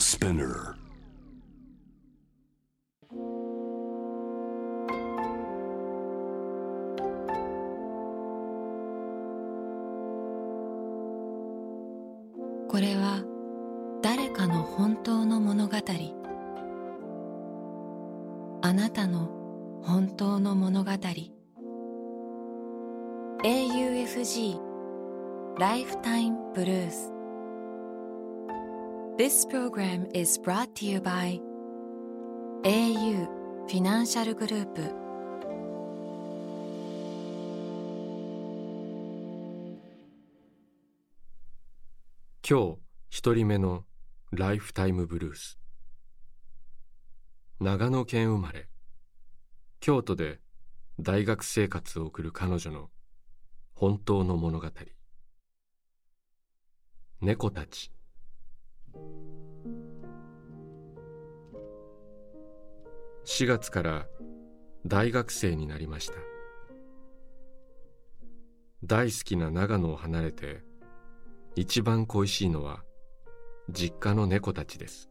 Spinner This program is brought to you by au フィナンシャルグループ今日一人目のライフタイムブルース長野県生まれ京都で大学生活を送る彼女の本当の物語猫たち4月から大学生になりました。大好きな長野を離れて一番恋しいのは実家の猫たちです。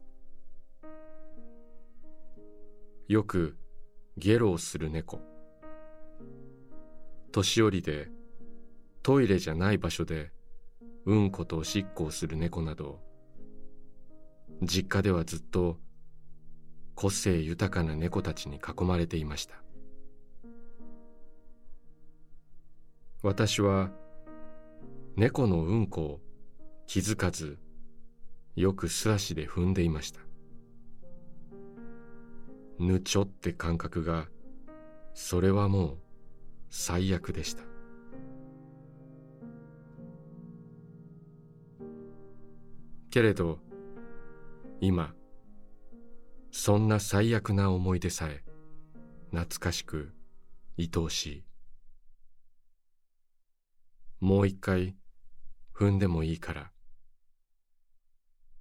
よくゲロをする猫。年寄りでトイレじゃない場所でうんことおしっこをする猫など実家ではずっと個性豊かな猫たちに囲まれていました。私は猫のうんこを気づかずよく素足で踏んでいました。ぬちょって感覚がそれはもう最悪でした。けれど今そんな最悪な思い出さえ懐かしく愛おしい。もう一回踏んでもいいから。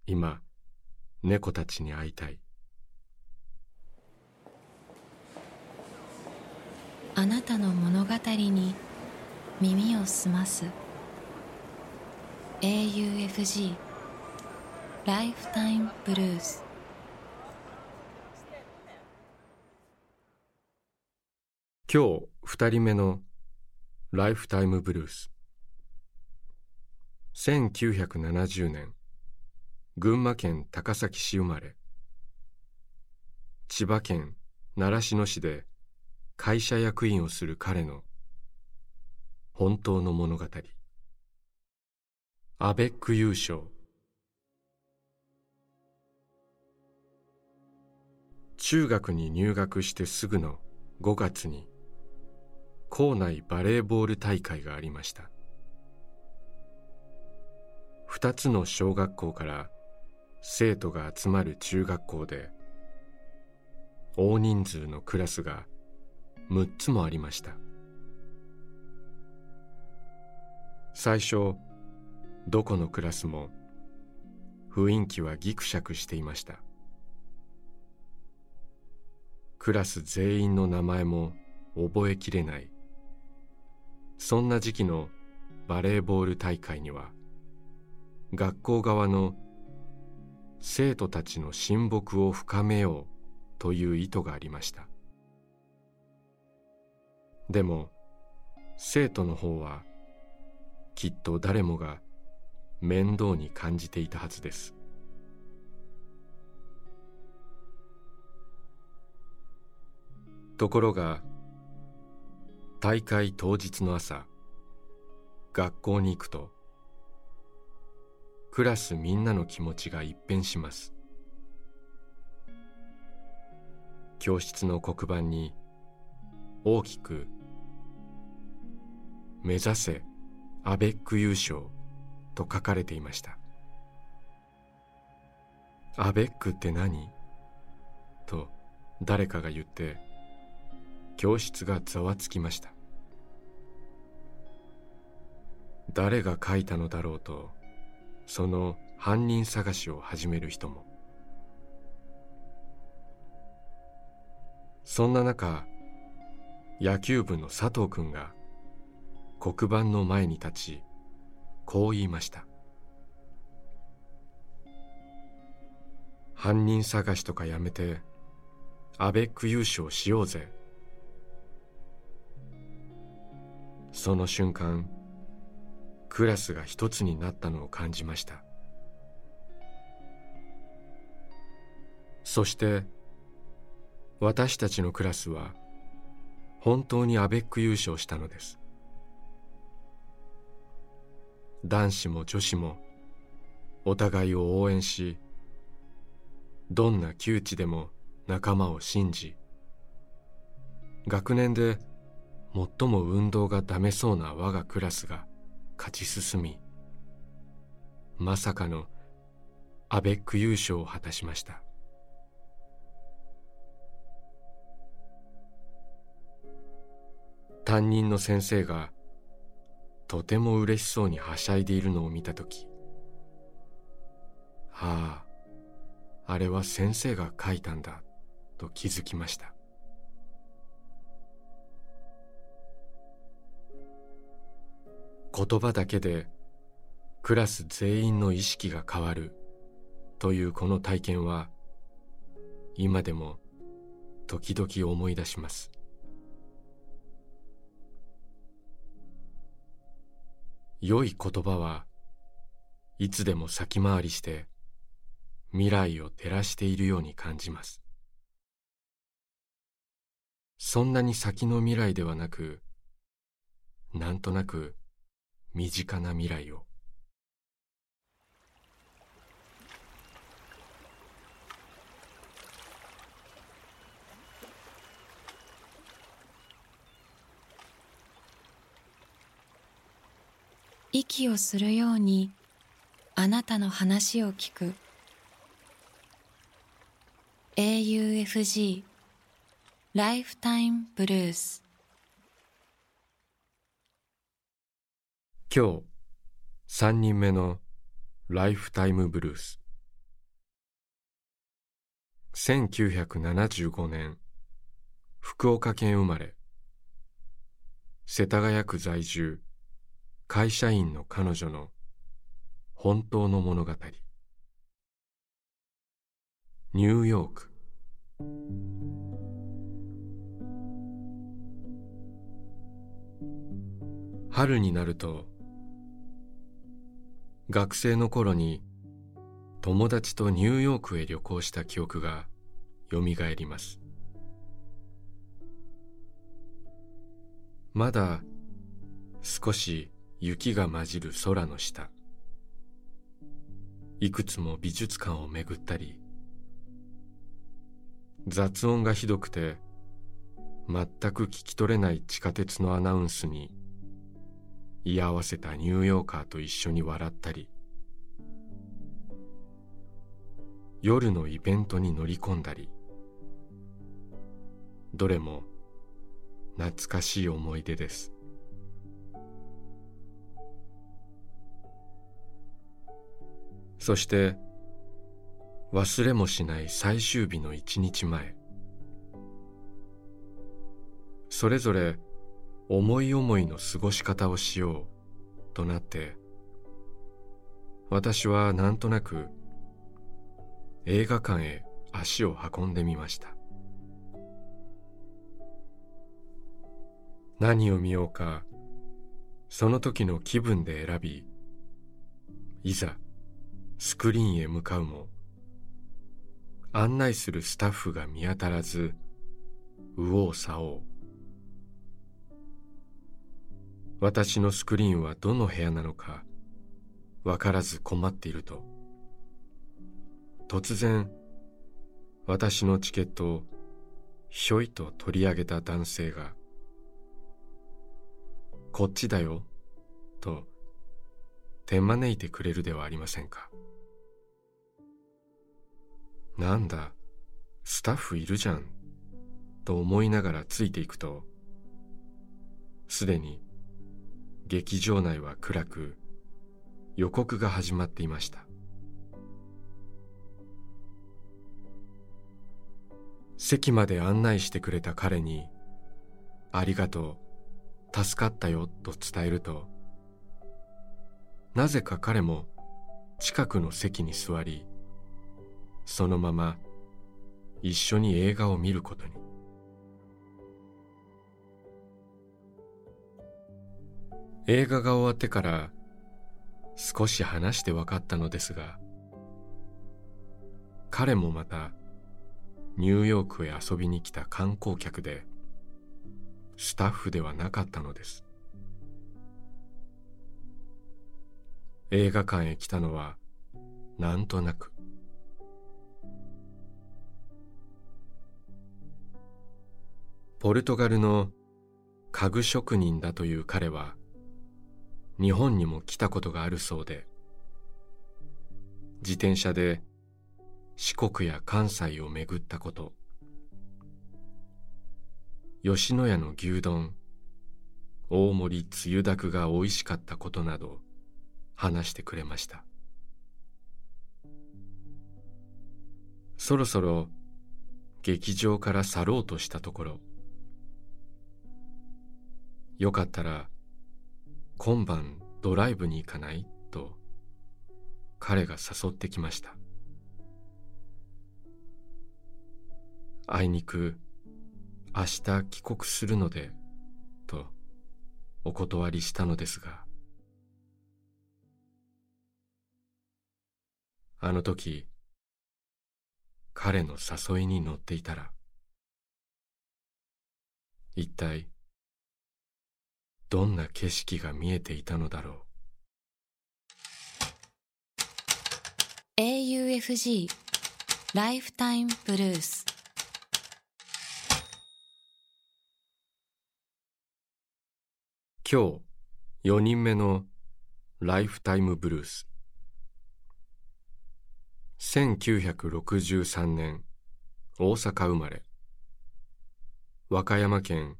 今猫たちに会いたい。あなたの物語に耳を澄ます。AUFG ライフタイムブルース今日二人目のライフタイムブルース。1970年群馬県高崎市生まれ。千葉県習志野市で会社役員をする彼の本当の物語。アベック優勝中学に入学してすぐの5月に校内バレーボール大会がありました。2つの小学校から生徒が集まる中学校で大人数のクラスが6つもありました。最初どこのクラスも雰囲気はギクシャクしていました。クラス全員の名前も覚えきれない。そんな時期のバレーボール大会には学校側の生徒たちの親睦を深めようという意図がありました。でも生徒の方はきっと誰もが面倒に感じていたはずです。ところが大会当日の朝学校に行くとクラスみんなの気持ちが一変します。教室の黒板に大きく「目指せアベック優勝」と書かれていました。アベックって何？と誰かが言って教室がざわつきました。誰が書いたのだろうとその犯人探しを始める人も。そんな中野球部の佐藤君が黒板の前に立ちこう言いました犯人探しとかやめてアベック優勝しようぜ。その瞬間クラスが一つになったのを感じました。そして私たちのクラスは本当にアベック優勝したのです。男子も女子もお互いを応援しどんな窮地でも仲間を信じ学年で最も運動がダメそうな我がクラスが勝ち進みまさかのアベック優勝を果たしました。担任の先生がとても嬉しそうにはしゃいでいるのを見たときあああれは先生が書いたんだと気づきました。言葉だけでクラス全員の意識が変わるというこの体験は今でも時々思い出します。良い言葉はいつでも先回りして未来を照らしているように感じます。そんなに先の未来ではなくなんとなく身近な未来を。息をするようにあなたの話を聞く。AUFG ライフタイムブルース今日三人目のライフタイムブルース。1975年福岡県生まれ。世田谷区在住会社員の彼女の本当の物語。ニューヨーク。春になると学生の頃に友達とニューヨークへ旅行した記憶がよみがえります。まだ少し雪が混じる空の下。いくつも美術館を巡ったり雑音がひどくて全く聞き取れない地下鉄のアナウンスに居合わせたニューヨーカーと一緒に笑ったり夜のイベントに乗り込んだりどれも懐かしい思い出です。そして忘れもしない最終日の一日前それぞれ思い思いの過ごし方をしようとなって私はなんとなく映画館へ足を運んでみました。何を見ようかその時の気分で選びいざスクリーンへ向かうも案内するスタッフが見当たらず右往左往。私のスクリーンはどの部屋なのか分からず困っていると。突然私のチケットをひょいと取り上げた男性が「こっちだよ」と手招いてくれるではありませんか。なんだスタッフいるじゃんと思いながらついていくとすでに劇場内は暗く予告が始まっていました。席まで案内してくれた彼に「ありがとう助かったよ」と伝えるとなぜか彼も近くの席に座りそのまま一緒に映画を見ることに。映画が終わってから少し話して分かったのですが彼もまたニューヨークへ遊びに来た観光客でスタッフではなかったのです。映画館へ来たのはなんとなく。ポルトガルの家具職人だという彼は日本にも来たことがあるそうで。自転車で四国や関西を巡ったこと。吉野家の牛丼大盛りつゆだくが美味しかったことなど話してくれました。そろそろ劇場から去ろうとしたところ。よかったら今晩ドライブに行かない？と彼が誘ってきました。あいにく明日帰国するのでとお断りしたのですが。あの時彼の誘いに乗っていたら一体どんな景色が見えていたのだろう。AUFG ライフタイムブルース今日4人目のライフタイムブルース1963年大阪生まれ。和歌山県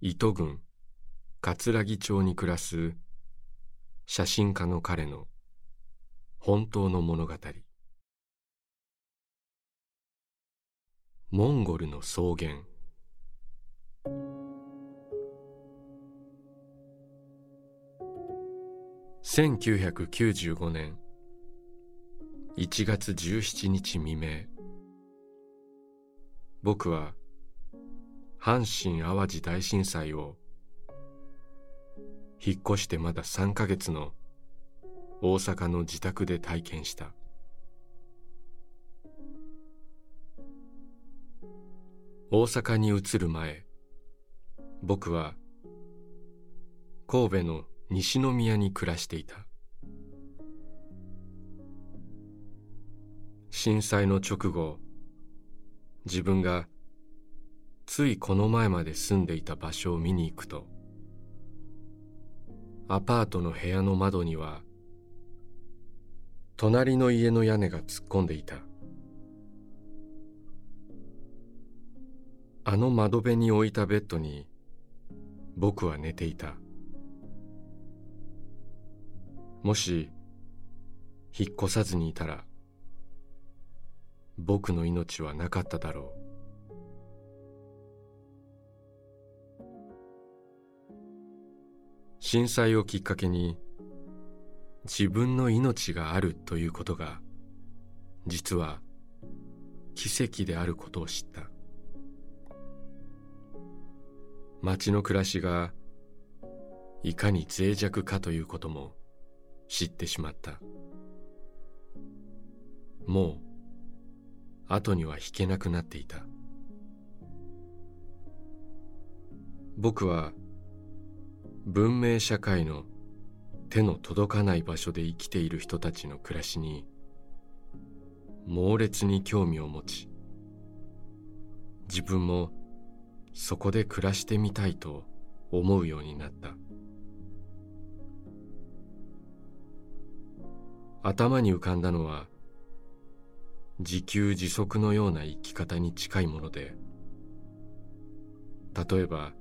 糸郡葛城町に暮らす写真家の彼の本当の物語。モンゴルの草原。1995年。1月17日未明。僕は阪神・淡路大震災を引っ越してまだ3ヶ月の大阪の自宅で体験した。大阪に移る前僕は神戸の西宮に暮らしていた。震災の直後自分がついこの前まで住んでいた場所を見に行くとアパートの部屋の窓には隣の家の屋根が突っ込んでいた。あの窓辺に置いたベッドに僕は寝ていた。もし引っ越さずにいたら僕の命はなかっただろう。震災をきっかけに自分の命があるということが実は奇跡であることを知った。町の暮らしがいかに脆弱かということも知ってしまった。もう後には引けなくなっていた。僕は文明社会の手の届かない場所で生きている人たちの暮らしに猛烈に興味を持ち自分もそこで暮らしてみたいと思うようになった。頭に浮かんだのは自給自足のような生き方に近いもので例えば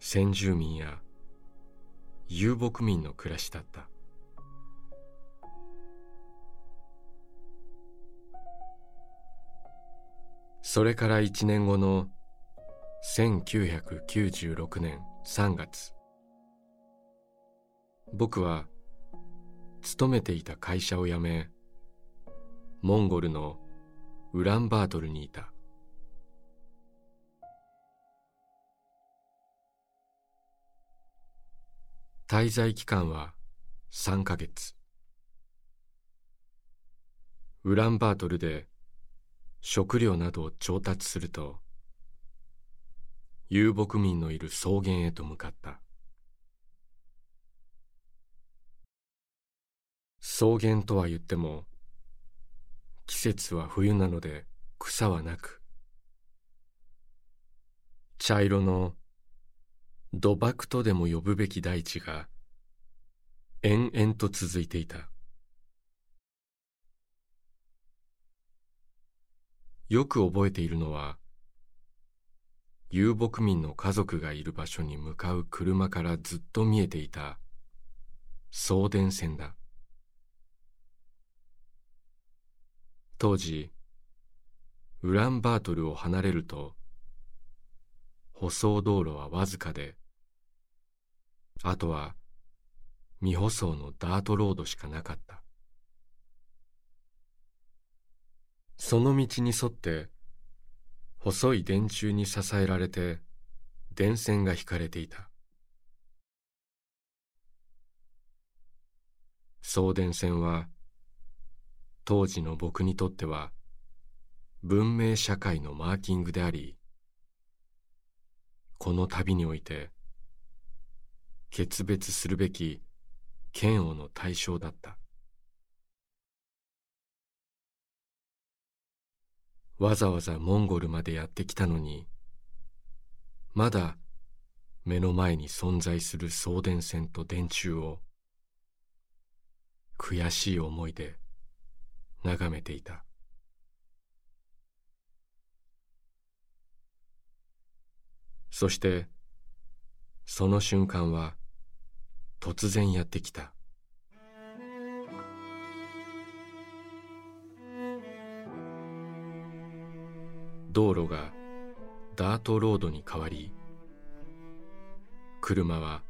先住民や遊牧民の暮らしだった。それから一年後の1996年3月僕は勤めていた会社を辞めモンゴルのウランバートルにいた。滞在期間は3ヶ月。ウランバートルで食料などを調達すると遊牧民のいる草原へと向かった。草原とは言っても季節は冬なので草はなく茶色の土漠とでも呼ぶべき大地が延々と続いていた。よく覚えているのは遊牧民の家族がいる場所に向かう車からずっと見えていた送電線だ。当時ウランバートルを離れると舗装道路はわずかであとは未舗装のダートロードしかなかった。その道に沿って細い電柱に支えられて電線が引かれていた。送電線は当時の僕にとっては文明社会のマーキングでありこの旅において決別するべき嫌悪の対象だった。わざわざモンゴルまでやってきたのにまだ目の前に存在する送電線と電柱を悔しい思いで眺めていた。そしてその瞬間は突然やってきた。道路がダートロードに変わり車は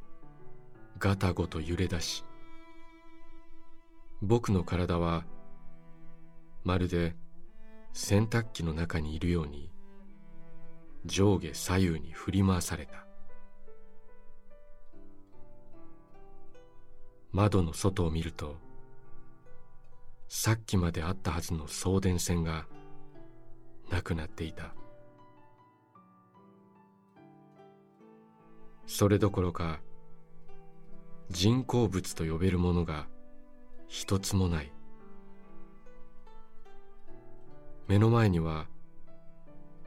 ガタゴト揺れ出し僕の体はまるで洗濯機の中にいるように上下左右に振り回された。窓の外を見るとさっきまであったはずの送電線がなくなっていた。それどころか人工物と呼べるものが一つもない。目の前には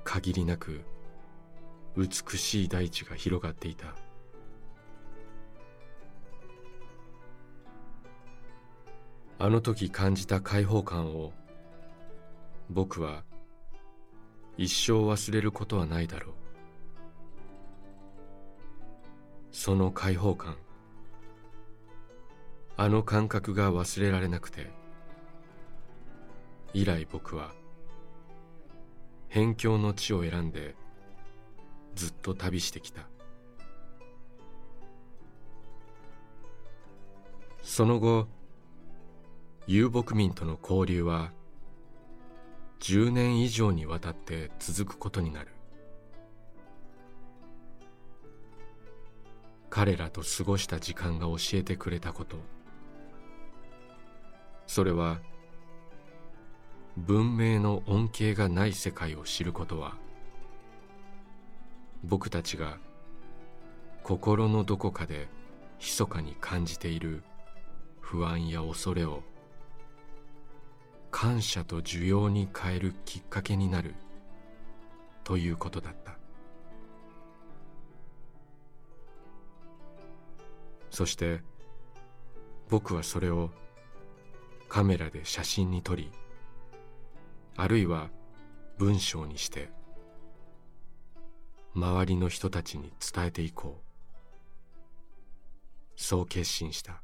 限りなく美しい大地が広がっていた。あの時感じた解放感を僕は一生忘れることはないだろう。その解放感あの感覚が忘れられなくて以来僕は辺境の地を選んでずっと旅してきた。その後遊牧民との交流は10年以上にわたって続くことになる。彼らと過ごした時間が教えてくれたこと。それは文明の恩恵がない世界を知ることは僕たちが心のどこかで密かに感じている不安や恐れを感謝と需要に変えるきっかけになるということだった。そして僕はそれをカメラで写真に撮りあるいは文章にして周りの人たちに伝えていこう。そう決心した。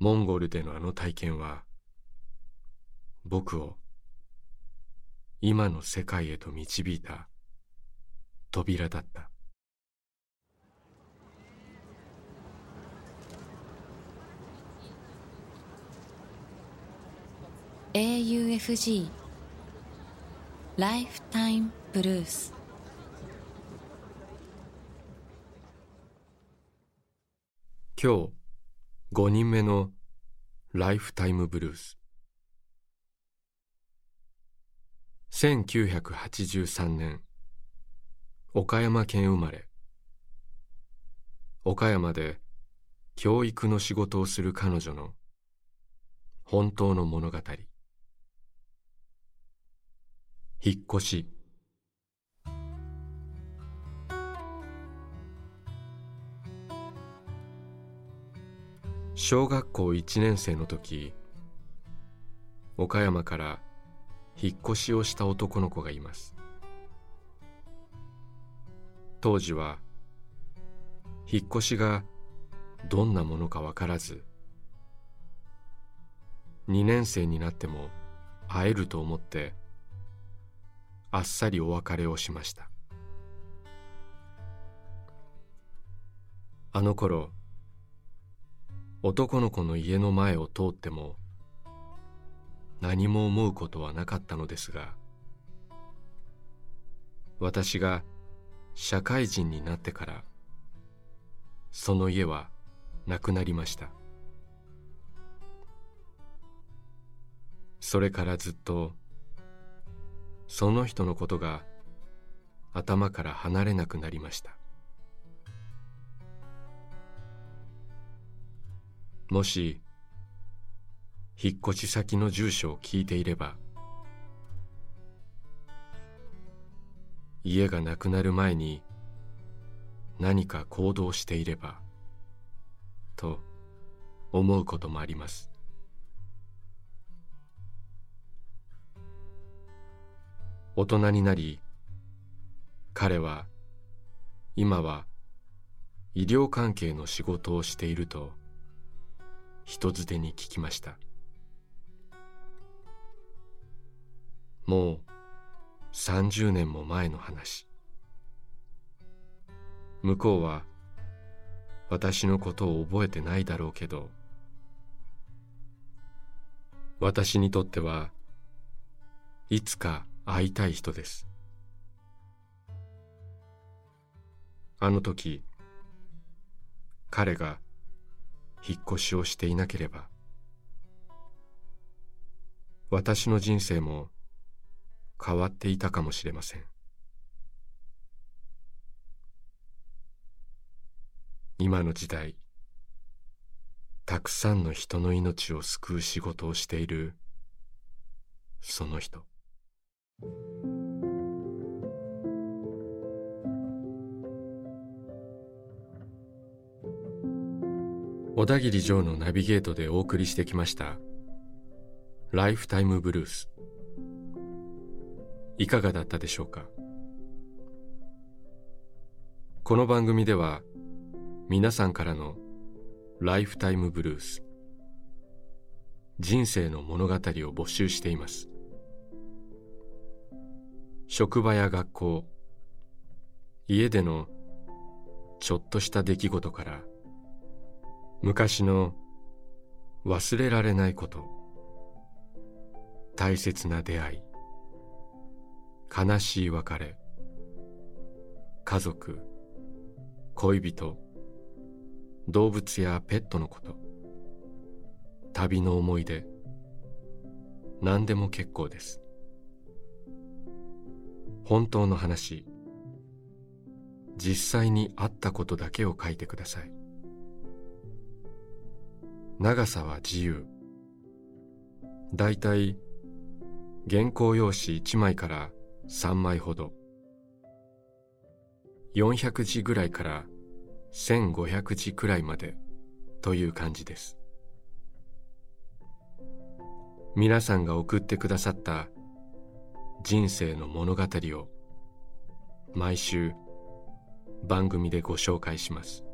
モンゴルでのあの体験は僕を今の世界へと導いた扉だった「AUFG ライフタイムブルース今日5人目のライフタイムブルース1983年岡山県生まれ。岡山で教育の仕事をする彼女の本当の物語。引っ越し。小学校1年生の時岡山から引っ越しをした男の子がいます。当時は引っ越しがどんなものか分からず2年生になっても会えると思ってあっさりお別れをしました。あの頃男の子の家の前を通っても何も思うことはなかったのですが私が社会人になってからその家はなくなりました。それからずっとその人のことが頭から離れなくなりました。もし引っ越し先の住所を聞いていれば家がなくなる前に何か行動していればと思うこともあります。大人になり彼は今は医療関係の仕事をしていると人づてに聞きました。もう30年も前の話。向こうは私のことを覚えてないだろうけど私にとってはいつか会いたい人です。あの時彼が引っ越しをしていなければ私の人生も変わっていたかもしれません。今の時代たくさんの人の命を救う仕事をしているその人。小田切城のナビゲートでお送りしてきました「ライフタイムブルース」いかがだったでしょうか？この番組では皆さんからのライフタイムブルース人生の物語を募集しています。職場や学校家でのちょっとした出来事から昔の忘れられないこと大切な出会い悲しい別れ家族恋人動物やペットのこと旅の思い出何でも結構です。本当の話。実際にあったことだけを書いてください。長さは自由。だいたい原稿用紙1枚から3枚ほど。400字ぐらいから1500字くらいまでという感じです。皆さんが送ってくださった人生の物語を毎週番組でご紹介します。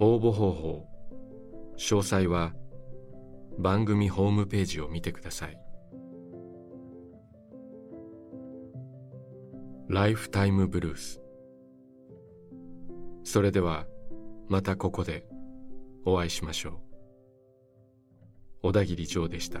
応募方法詳細は番組ホームページを見てください。ライフタイムブルース。それではまたここでお会いしましょう。小田切長でした。